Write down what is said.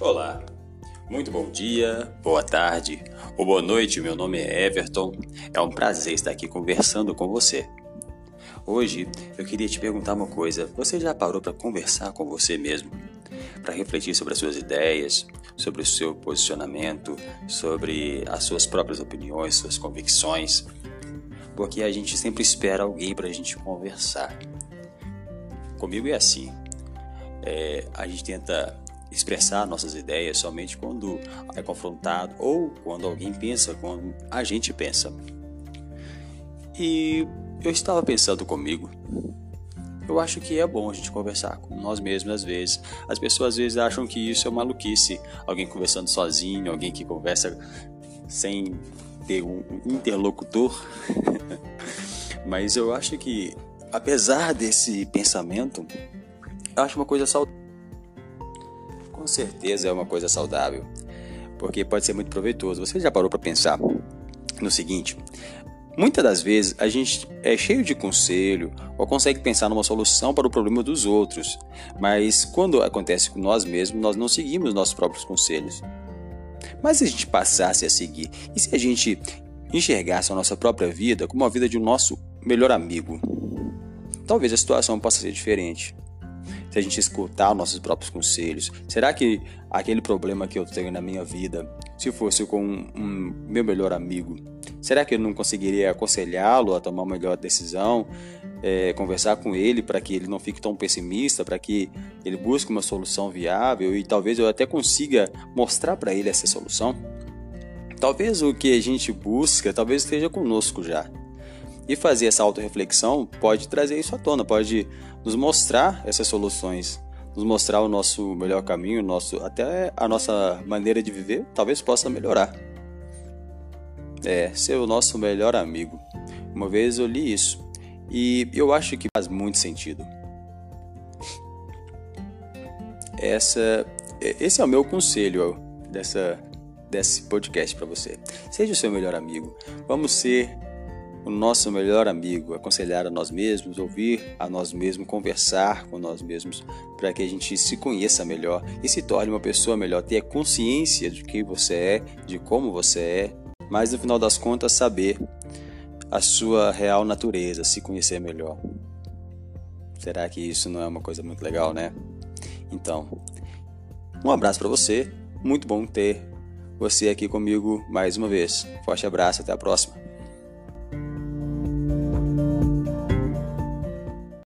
Olá, muito bom dia, boa tarde ou boa noite. Meu nome é Everton. É um prazer estar aqui conversando com você. Hoje eu queria te perguntar uma coisa: você já parou para conversar com você mesmo? Para refletir sobre as suas ideias, sobre o seu posicionamento, sobre as suas próprias opiniões, suas convicções? Porque a gente sempre espera alguém para a gente conversar. Comigo é assim. É, a gente tenta expressar nossas ideias somente quando é confrontado ou quando alguém pensa quando a gente pensa. E eu estava pensando comigo. Eu acho que é bom a gente conversar com nós mesmos às vezes. As pessoas às vezes acham que isso é maluquice, alguém conversando sozinho, alguém que conversa sem ter um interlocutor. Mas eu acho que apesar desse pensamento, eu acho uma coisa saudável. Com certeza é uma coisa saudável, porque pode ser muito proveitoso. Você já parou para pensar no seguinte: muitas das vezes a gente é cheio de conselho ou consegue pensar numa solução para o problema dos outros, mas quando acontece com nós mesmos, nós não seguimos nossos próprios conselhos. Mas se a gente passasse a seguir, e se a gente enxergasse a nossa própria vida como a vida de um nosso melhor amigo? Talvez a situação possa ser diferente se a gente escutar nossos próprios conselhos? Será que aquele problema que eu tenho na minha vida, se fosse com um, um meu melhor amigo, será que eu não conseguiria aconselhá-lo a tomar uma melhor decisão? É, conversar com ele para que ele não fique tão pessimista, para que ele busque uma solução viável e talvez eu até consiga mostrar para ele essa solução? Talvez o que a gente busca, talvez esteja conosco já. E fazer essa autorreflexão pode trazer isso à tona, pode nos mostrar essas soluções, nos mostrar o nosso melhor caminho, nosso, até a nossa maneira de viver, talvez possa melhorar. É, ser o nosso melhor amigo. Uma vez eu li isso e eu acho que faz muito sentido. Essa, esse é o meu conselho dessa, desse podcast para você. Seja o seu melhor amigo. Vamos ser o nosso melhor amigo, aconselhar a nós mesmos, ouvir a nós mesmos, conversar com nós mesmos, para que a gente se conheça melhor e se torne uma pessoa melhor, ter consciência de quem você é, de como você é, mas no final das contas saber a sua real natureza, se conhecer melhor. Será que isso não é uma coisa muito legal, né? Então, um abraço para você, muito bom ter você aqui comigo mais uma vez. Forte abraço, até a próxima.